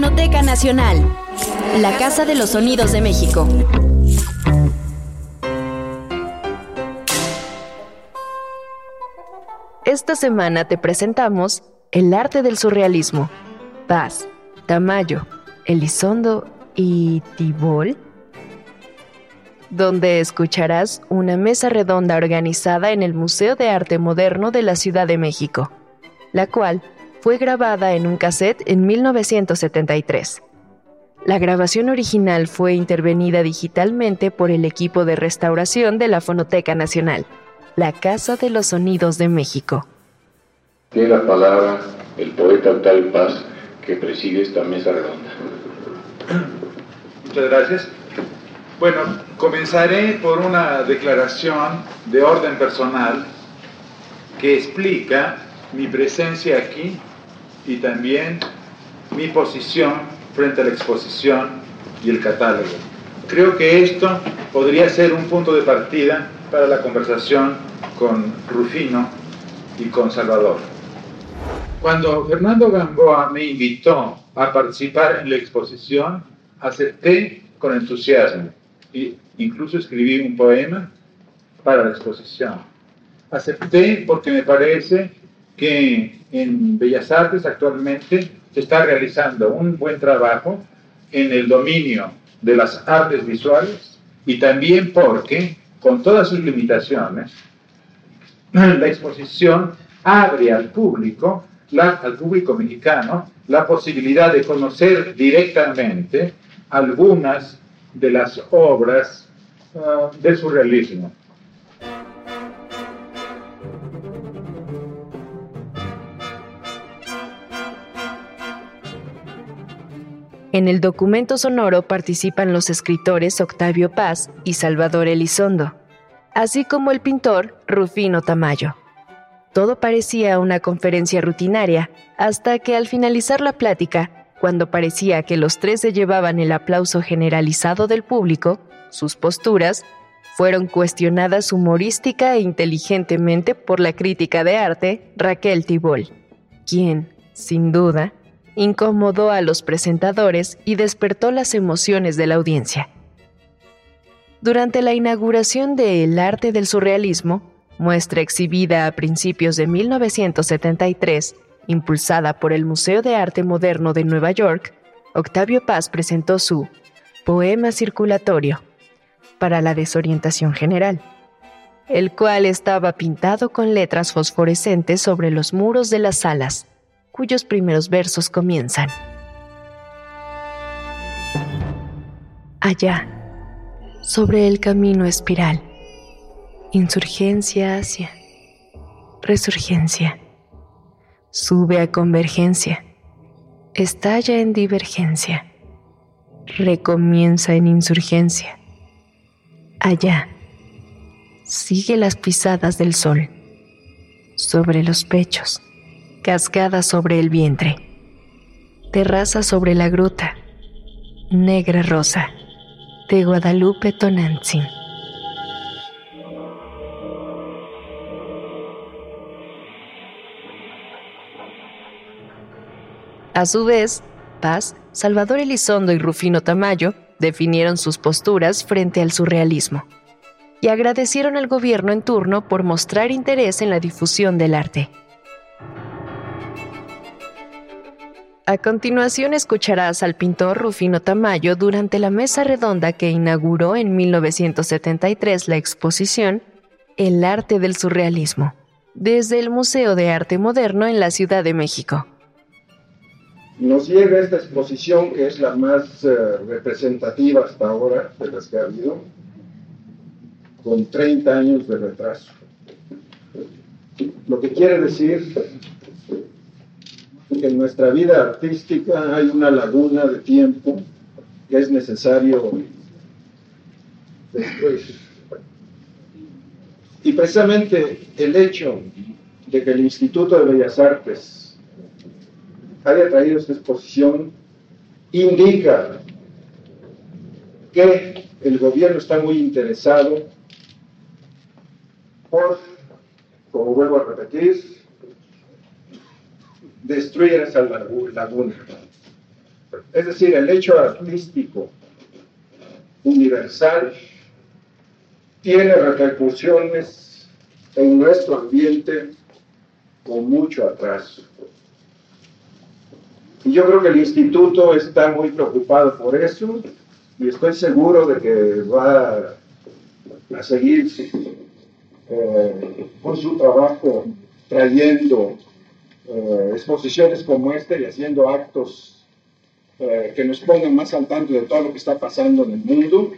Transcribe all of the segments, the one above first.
Fonoteca Nacional, la Casa de los Sonidos de México. Esta semana te presentamos El arte del surrealismo. Paz, Tamayo, Elizondo y Tibol donde escucharás una mesa redonda organizada en el Museo de Arte Moderno de la Ciudad de México, la cual fue grabada en un cassette en 1973. La grabación original fue intervenida digitalmente por el equipo de restauración de la Fonoteca Nacional, la Casa de los Sonidos de México. Tiene la palabra el poeta Octavio Paz que preside esta mesa redonda. Muchas gracias. Bueno, comenzaré por una declaración de orden personal que explica mi presencia aquí y también mi posición frente a la exposición y el catálogo. Creo que esto podría ser un punto de partida para la conversación con Rufino y con Salvador. Cuando Fernando Gamboa me invitó a participar en la exposición, acepté con entusiasmo e incluso escribí un poema para la exposición. Acepté porque me parece que en Bellas Artes actualmente se está realizando un buen trabajo en el dominio de las artes visuales y también porque, con todas sus limitaciones, la exposición abre al público, al público mexicano, la posibilidad de conocer directamente algunas de las obras uh, del surrealismo. En el documento sonoro participan los escritores Octavio Paz y Salvador Elizondo, así como el pintor Rufino Tamayo. Todo parecía una conferencia rutinaria, hasta que al finalizar la plática, cuando parecía que los tres se llevaban el aplauso generalizado del público, sus posturas fueron cuestionadas humorística e inteligentemente por la crítica de arte Raquel Tibol, quien, sin duda, incomodó a los presentadores y despertó las emociones de la audiencia. Durante la inauguración de El arte del surrealismo, muestra exhibida a principios de 1973, impulsada por el Museo de Arte Moderno de Nueva York, Octavio Paz presentó su Poema Circulatorio para la desorientación general, el cual estaba pintado con letras fosforescentes sobre los muros de las salas cuyos primeros versos comienzan. Allá, sobre el camino espiral, insurgencia hacia resurgencia, sube a convergencia, estalla en divergencia, recomienza en insurgencia. Allá, sigue las pisadas del sol sobre los pechos cascada sobre el vientre, terraza sobre la gruta, negra rosa, de Guadalupe Tonantzin. A su vez, Paz, Salvador Elizondo y Rufino Tamayo definieron sus posturas frente al surrealismo y agradecieron al gobierno en turno por mostrar interés en la difusión del arte. A continuación escucharás al pintor Rufino Tamayo durante la mesa redonda que inauguró en 1973 la exposición El arte del surrealismo, desde el Museo de Arte Moderno en la Ciudad de México. Nos llega esta exposición que es la más eh, representativa hasta ahora de las que ha habido, con 30 años de retraso. Lo que quiere decir en nuestra vida artística hay una laguna de tiempo que es necesario destruir. Y precisamente el hecho de que el Instituto de Bellas Artes haya traído esta exposición indica que el gobierno está muy interesado por, como vuelvo a repetir, destruir esa laguna. Es decir, el hecho artístico universal tiene repercusiones en nuestro ambiente con mucho atraso. Y yo creo que el instituto está muy preocupado por eso y estoy seguro de que va a seguir eh, con su trabajo trayendo eh, exposiciones como esta y haciendo actos eh, que nos pongan más al tanto de todo lo que está pasando en el mundo.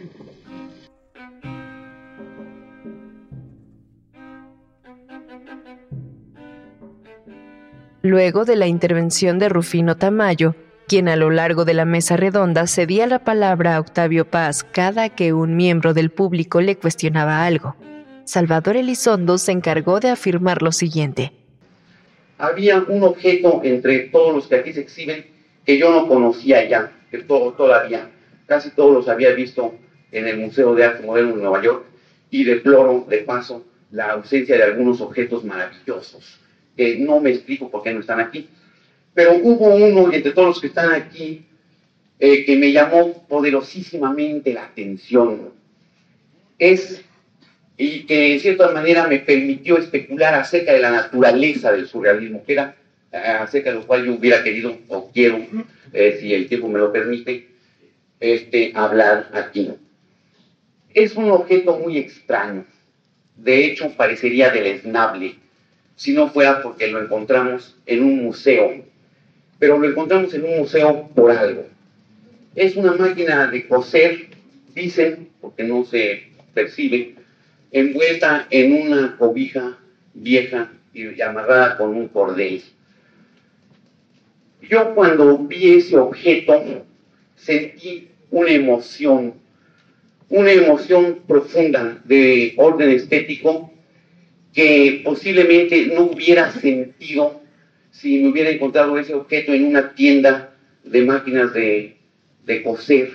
Luego de la intervención de Rufino Tamayo, quien a lo largo de la mesa redonda cedía la palabra a Octavio Paz cada que un miembro del público le cuestionaba algo. Salvador Elizondo se encargó de afirmar lo siguiente. Había un objeto entre todos los que aquí se exhiben que yo no conocía ya, que todavía, casi todos los había visto en el Museo de Arte Moderno de Nueva York y deploro de paso la ausencia de algunos objetos maravillosos, que no me explico por qué no están aquí. Pero hubo uno entre todos los que están aquí eh, que me llamó poderosísimamente la atención. Es, y que en cierta manera me permitió especular acerca de la naturaleza del surrealismo, que era eh, acerca de lo cual yo hubiera querido o quiero, eh, si el tiempo me lo permite, este, hablar aquí. Es un objeto muy extraño. De hecho, parecería deleznable si no fuera porque lo encontramos en un museo pero lo encontramos en un museo por algo. Es una máquina de coser, dicen, porque no se percibe, envuelta en una cobija vieja y amarrada con un cordel. Yo cuando vi ese objeto sentí una emoción, una emoción profunda de orden estético que posiblemente no hubiera sentido si me hubiera encontrado ese objeto en una tienda de máquinas de, coser.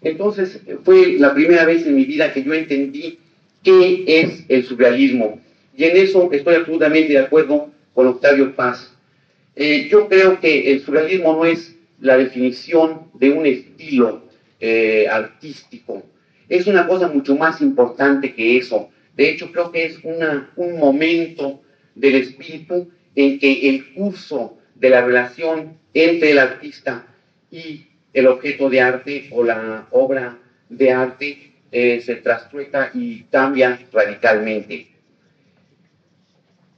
Entonces fue la primera vez en mi vida que yo entendí qué es el surrealismo. Y en eso estoy absolutamente de acuerdo con Octavio Paz. Eh, yo creo que el surrealismo no es la definición de un estilo eh, artístico. Es una cosa mucho más importante que eso. De hecho, creo que es una, un momento del espíritu en que el curso de la relación entre el artista y el objeto de arte o la obra de arte eh, se trastrueca y cambia radicalmente.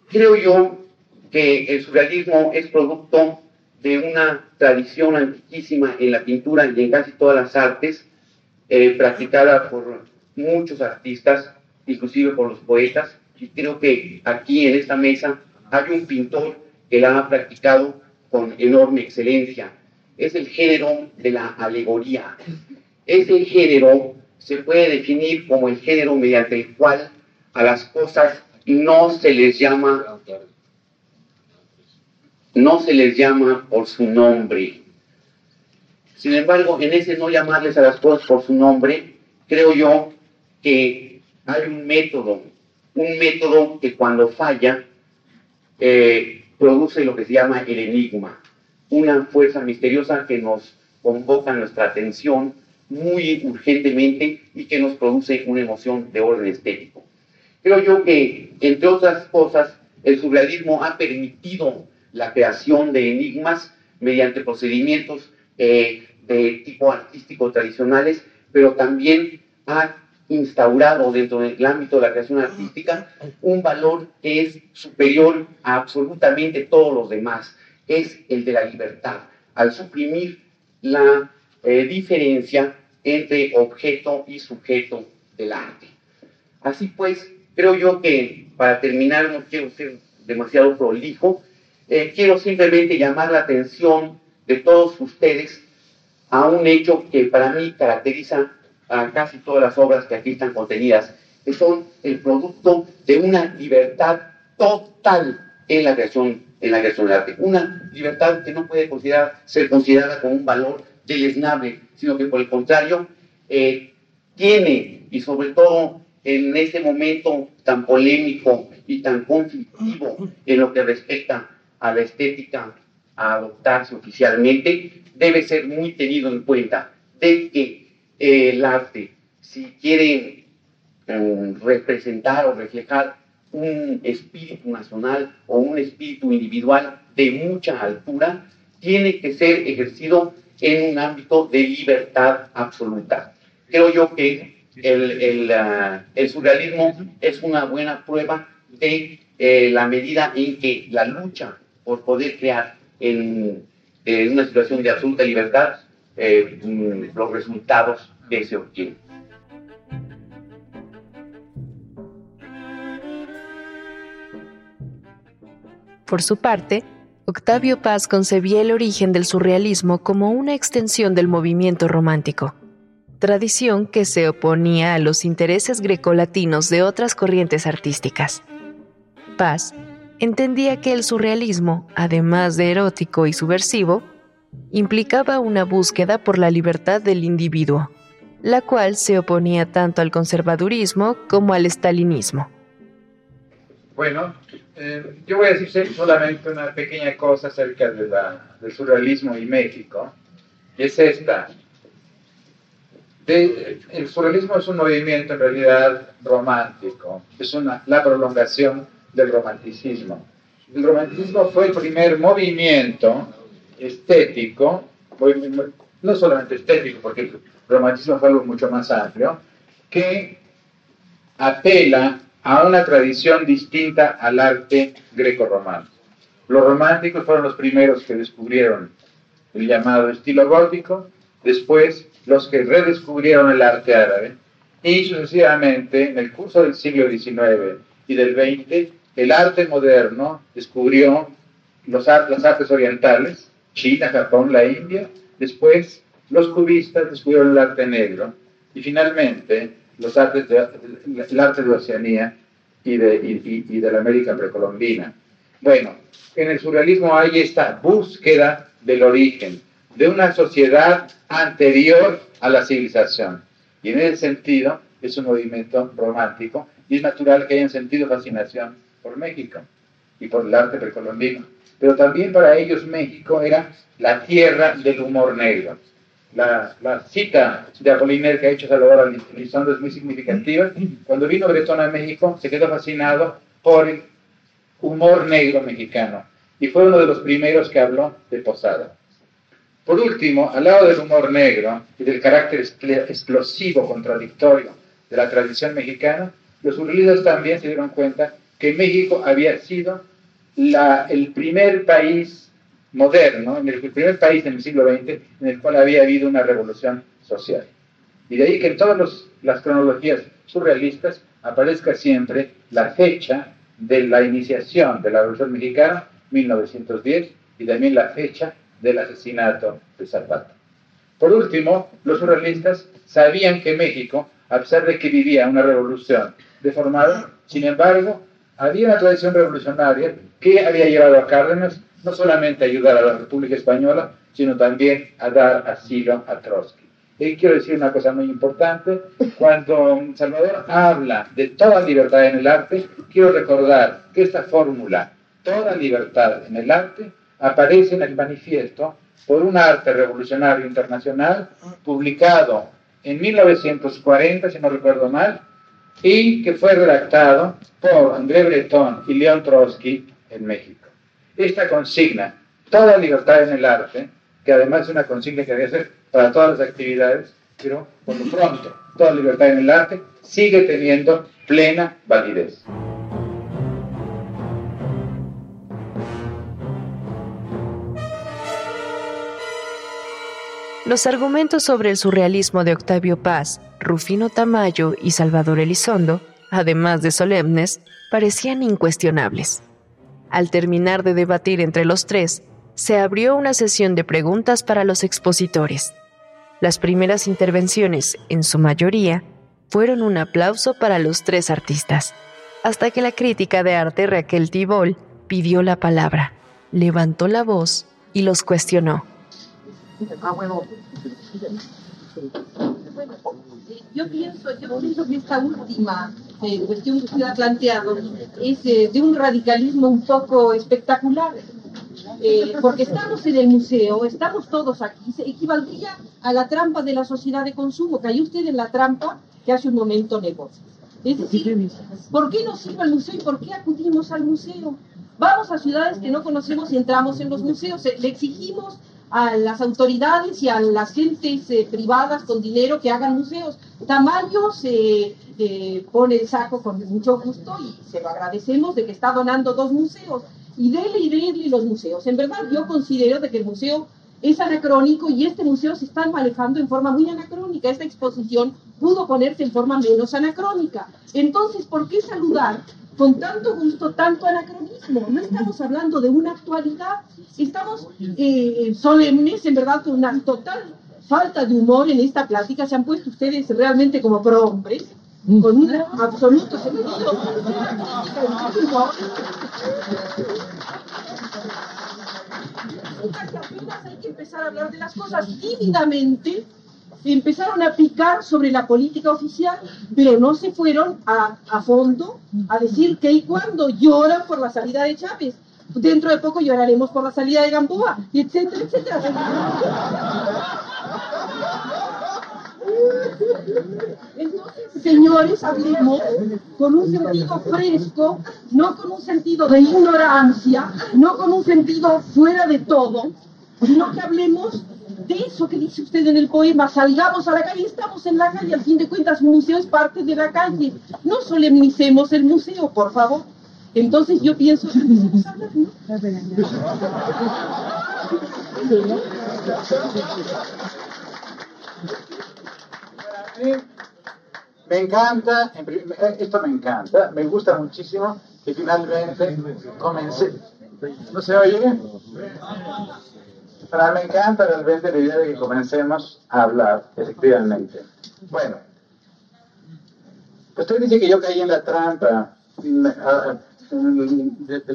Creo yo que el surrealismo es producto de una tradición antiquísima en la pintura y en casi todas las artes, eh, practicada por muchos artistas, inclusive por los poetas, y creo que aquí en esta mesa hay un pintor que la ha practicado con enorme excelencia. Es el género de la alegoría. Ese género se puede definir como el género mediante el cual a las cosas no se les llama no se les llama por su nombre. Sin embargo, en ese no llamarles a las cosas por su nombre, creo yo que hay un método, un método que cuando falla eh, produce lo que se llama el enigma, una fuerza misteriosa que nos convoca nuestra atención muy urgentemente y que nos produce una emoción de orden estético. Creo yo que, entre otras cosas, el surrealismo ha permitido la creación de enigmas mediante procedimientos eh, de tipo artístico tradicionales, pero también ha instaurado dentro del ámbito de la creación artística un valor que es superior a absolutamente todos los demás, es el de la libertad, al suprimir la eh, diferencia entre objeto y sujeto del arte. Así pues, creo yo que para terminar, no quiero ser demasiado prolijo, eh, quiero simplemente llamar la atención de todos ustedes a un hecho que para mí caracteriza a casi todas las obras que aquí están contenidas, que son el producto de una libertad total en la creación, en la creación del arte. Una libertad que no puede considerar, ser considerada como un valor deleznable, sino que por el contrario, eh, tiene, y sobre todo en este momento tan polémico y tan conflictivo en lo que respecta a la estética a adoptarse oficialmente, debe ser muy tenido en cuenta de que eh, el arte, si quiere eh, representar o reflejar un espíritu nacional o un espíritu individual de mucha altura, tiene que ser ejercido en un ámbito de libertad absoluta. Creo yo que el, ah, surrealismo es una buena prueba de eh, la medida en que la lucha por poder crear en, una situación de absoluta libertad eh, mm, los resultados que se obtienen. Por su parte, Octavio Paz concebía el origen del surrealismo como una extensión del movimiento romántico, tradición que se oponía a los intereses grecolatinos de otras corrientes artísticas. Paz entendía que el surrealismo, además de erótico y subversivo, implicaba una búsqueda por la libertad del individuo, la cual se oponía tanto al conservadurismo como al estalinismo. Bueno, eh, yo voy a decir solamente una pequeña cosa acerca de del surrealismo y México, y es esta. el surrealismo es un movimiento en realidad romántico, es la prolongación del romanticismo. El romanticismo fue el primer movimiento estético, no solamente estético, porque el romanticismo fue algo mucho más amplio, que apela a una tradición distinta al arte greco-romano. Los románticos fueron los primeros que descubrieron el llamado estilo gótico, después los que redescubrieron el arte árabe, y sucesivamente en el curso del siglo XIX y del XX, el arte moderno descubrió los, las artes orientales, China, Japón, la India, después los cubistas descubrieron el arte negro, y finalmente los artes de, el arte de Oceanía y de, y, de la América precolombina. Bueno, en el surrealismo hay esta búsqueda del origen, de una sociedad anterior a la civilización. Y en ese sentido es un movimiento romántico y es natural que hayan sentido fascinación por México y por el arte precolombino. Pero también para ellos México era la tierra del humor negro la, cita de Apollinaire que ha hecho Salvador Elizondo es muy significativa. Cuando vino Bretón a México, se quedó fascinado por el humor negro mexicano y fue uno de los primeros que habló de Posada. Por último, al lado del humor negro y del carácter explosivo, contradictorio de la tradición mexicana, los surrealistas también se dieron cuenta que México había sido el primer país moderno, en el, primer país en siglo XX en el cual había habido una revolución social. Y de ahí que en todas las cronologías surrealistas aparezca siempre la fecha de la iniciación de la Revolución Mexicana, 1910, y también la fecha del asesinato de Zapata. Por último, los surrealistas sabían que México, a pesar de que vivía una revolución deformada, sin embargo, había una tradición revolucionaria que había llevado a Cárdenas no solamente ayudar a la República Española, sino también a dar asilo a Trotsky. Y quiero decir una cosa muy importante, cuando Salvador habla de toda libertad en el arte, quiero recordar que esta fórmula, toda libertad en el arte, aparece en el manifiesto por un arte revolucionario internacional publicado en 1940, si no recuerdo mal, y que fue redactado por André Breton y León Trotsky en México esta consigna, toda libertad en el arte, que además es una consigna que debe ser para todas las actividades, pero por lo pronto, toda libertad en el arte sigue teniendo plena validez. Los argumentos sobre el surrealismo de Octavio Paz, Rufino Tamayo y Salvador Elizondo, además de solemnes, parecían incuestionables. Al terminar de debatir entre los tres, se abrió una sesión de preguntas para los expositores. Las primeras intervenciones, en su mayoría, fueron un aplauso para los tres artistas, hasta que la crítica de arte Raquel Tibol pidió la palabra, levantó la voz y los cuestionó. Ah. Yo pienso, que esta última eh, cuestión que usted ha planteado es eh, de un radicalismo un poco espectacular. Eh, porque estamos en el museo, estamos todos aquí, se equivaldría a la trampa de la sociedad de consumo. Cayó usted en la trampa que hace un momento negocio. Es decir, ¿por qué nos sirve el museo y por qué acudimos al museo? Vamos a ciudades que no conocemos y entramos en los museos. Le exigimos a las autoridades y a las gentes eh, privadas con dinero que hagan museos. Tamayo se eh, pone el saco con mucho gusto y se lo agradecemos de que está donando dos museos. Y dele y dele los museos. En verdad yo considero de que el museo es anacrónico y este museo se está manejando en forma muy anacrónica. Esta exposición pudo ponerse en forma menos anacrónica. Entonces, ¿por qué saludar con tanto gusto, tanto anacronismo. No estamos hablando de una actualidad, estamos eh, solemnes, en verdad, con una total falta de humor en esta plática. Se han puesto ustedes realmente como prohombres, con un absoluto sentido. Hay que empezar a hablar de las cosas tímidamente empezaron a picar sobre la política oficial, pero no se fueron a, fondo a decir que y cuando lloran por la salida de Chávez. Dentro de poco lloraremos por la salida de Gamboa, etcétera, etcétera. Entonces, señores, hablemos con un sentido fresco, no con un sentido de ignorancia, no con un sentido fuera de todo, sino que hablemos de eso que dice usted en el poema, salgamos a la calle, estamos en la calle, al fin de cuentas, un museo es parte de la calle. No solemnicemos el museo, por favor. Entonces yo pienso que hablar, ¿no? Me encanta, esto me encanta, me gusta muchísimo que finalmente comencé. ¿No se oye? Pero me encanta realmente la idea de que comencemos a hablar, efectivamente. Bueno, usted dice que yo caí en la trampa del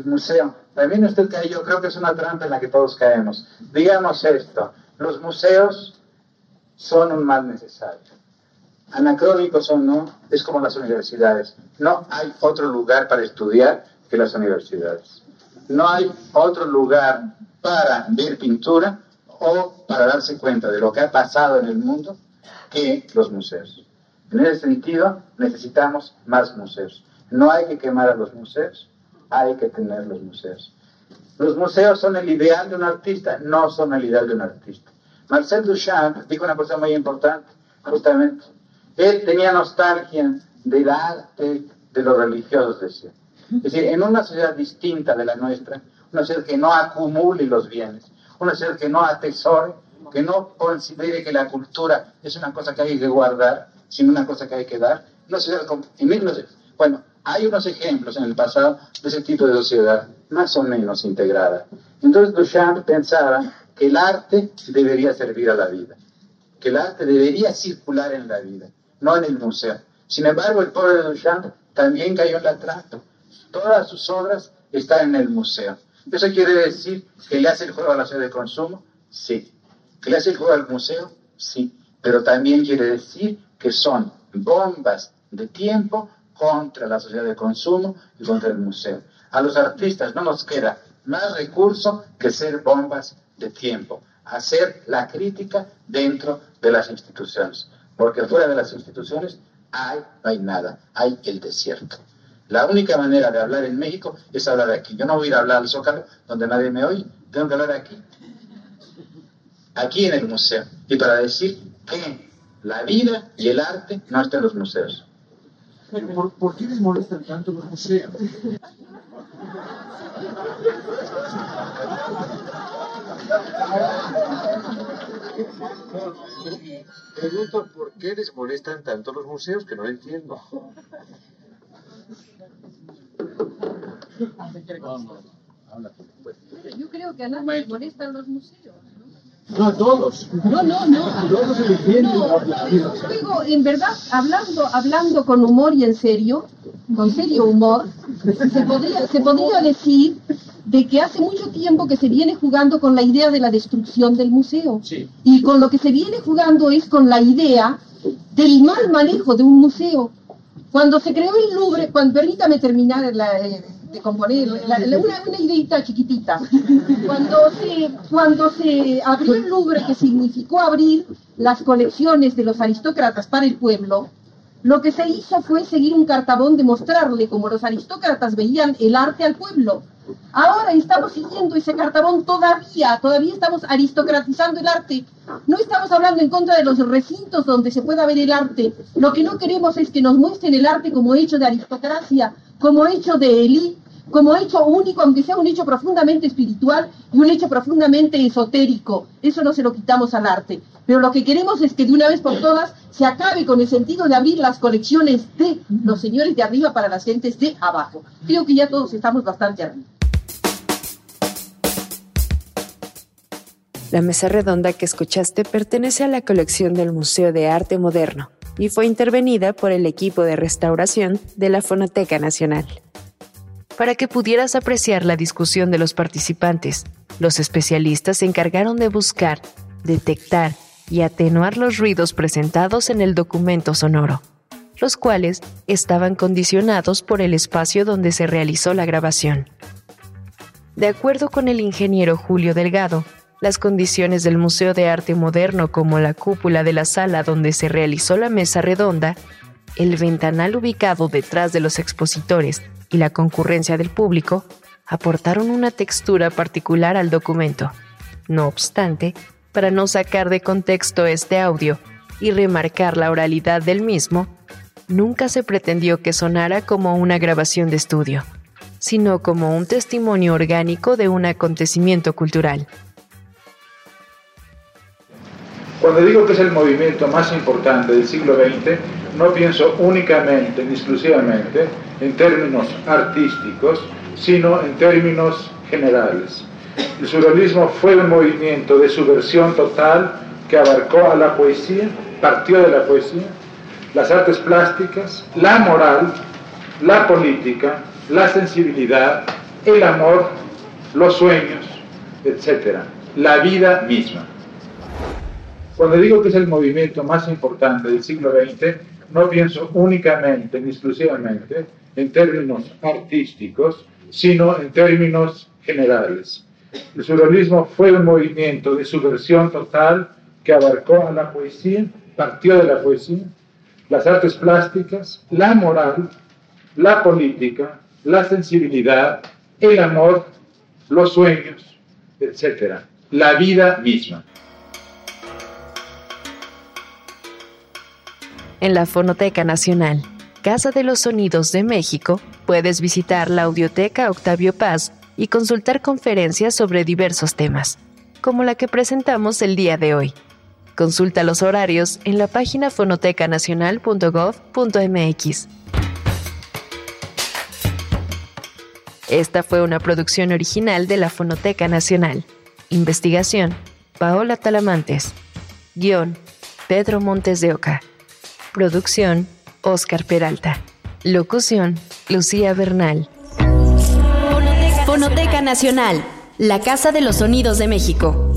museo. También usted cayó, creo que es una trampa en la que todos caemos. Digamos esto, los museos son un mal necesario. Anacrónicos o no, es como las universidades. No hay otro lugar para estudiar que las universidades. No hay otro lugar para ver pintura o para darse cuenta de lo que ha pasado en el mundo que los museos. En ese sentido, necesitamos más museos. No hay que quemar a los museos, hay que tener los museos. Los museos son el ideal de un artista, no son el ideal de un artista. Marcel Duchamp dijo una cosa muy importante, justamente. Él tenía nostalgia del arte, de los religiosos, decía. Es decir, en una sociedad distinta de la nuestra, una sociedad que no acumule los bienes, una sociedad que no atesore, que no considere que la cultura es una cosa que hay que guardar, sino una cosa que hay que dar. Una sociedad bueno, hay unos ejemplos en el pasado de ese tipo de sociedad más o menos integrada. Entonces Duchamp pensaba que el arte debería servir a la vida, que el arte debería circular en la vida, no en el museo. Sin embargo, el pobre Duchamp también cayó en la trampa. Todas sus obras están en el museo. ¿Eso quiere decir que le hace el juego a la ciudad de consumo? Sí. ¿Que le hace el juego al museo? Sí. Pero también quiere decir que son bombas de tiempo contra la sociedad de consumo y contra el museo. A los artistas no nos queda más recurso que ser bombas de tiempo, hacer la crítica dentro de las instituciones, porque fuera de las instituciones hay, no hay nada, hay el desierto. La única manera de hablar en México es hablar aquí. Yo no voy a ir a hablar al Zócalo, donde nadie me oye. Tengo que hablar aquí. Aquí en el museo. Y para decir que la vida y el arte no están en los museos. ¿Por, ¿Por, qué les molestan tanto los museos? Pregunto por qué les molestan tanto los museos, que no entiendo. Yo creo que a nadie le molestan los museos. No a todos. No, no, no. Todos se. No, luego, en verdad, hablando, hablando con humor y en serio, con serio humor, se podría, se podría decir de que hace mucho tiempo que se viene jugando con la idea de la destrucción del museo. Sí. Y con lo que se viene jugando es con la idea del mal manejo de un museo. Cuando se creó el Louvre, cuando, permítame terminar la, eh, de componer una, una ideita chiquitita. Cuando se, cuando se abrió el Louvre, que significó abrir las colecciones de los aristócratas para el pueblo, lo que se hizo fue seguir un cartabón de mostrarle cómo los aristócratas veían el arte al pueblo. Ahora estamos siguiendo ese cartabón todavía, todavía estamos aristocratizando el arte. No estamos hablando en contra de los recintos donde se pueda ver el arte. Lo que no queremos es que nos muestren el arte como hecho de aristocracia, como hecho de élite, como hecho único, aunque sea un hecho profundamente espiritual y un hecho profundamente esotérico. Eso no se lo quitamos al arte. Pero lo que queremos es que de una vez por todas se acabe con el sentido de abrir las colecciones de los señores de arriba para las gentes de abajo. Creo que ya todos estamos bastante arriba. La mesa redonda que escuchaste pertenece a la colección del Museo de Arte Moderno y fue intervenida por el equipo de restauración de la Fonoteca Nacional. Para que pudieras apreciar la discusión de los participantes, los especialistas se encargaron de buscar, detectar y atenuar los ruidos presentados en el documento sonoro, los cuales estaban condicionados por el espacio donde se realizó la grabación. De acuerdo con el ingeniero Julio Delgado, las condiciones del Museo de Arte Moderno como la cúpula de la sala donde se realizó la mesa redonda, el ventanal ubicado detrás de los expositores y la concurrencia del público aportaron una textura particular al documento. No obstante, para no sacar de contexto este audio y remarcar la oralidad del mismo, nunca se pretendió que sonara como una grabación de estudio, sino como un testimonio orgánico de un acontecimiento cultural. Cuando digo que es el movimiento más importante del siglo XX, no pienso únicamente ni exclusivamente en términos artísticos, sino en términos generales. El surrealismo fue un movimiento de subversión total que abarcó a la poesía, partió de la poesía, las artes plásticas, la moral, la política, la sensibilidad, el amor, los sueños, etc. La vida misma. Cuando digo que es el movimiento más importante del siglo XX, no pienso únicamente ni exclusivamente en términos artísticos, sino en términos generales. El surrealismo fue un movimiento de subversión total que abarcó a la poesía, partió de la poesía, las artes plásticas, la moral, la política, la sensibilidad, el amor, los sueños, etc. La vida misma. En la Fonoteca Nacional, Casa de los Sonidos de México, puedes visitar la Audioteca Octavio Paz y consultar conferencias sobre diversos temas, como la que presentamos el día de hoy. Consulta los horarios en la página fonotecanacional.gov.mx. Esta fue una producción original de la Fonoteca Nacional. Investigación, Paola Talamantes. Guión, Pedro Montes de Oca. Producción, Oscar Peralta. Locución, Lucía Bernal. Fonoteca Nacional, la Casa de los Sonidos de México.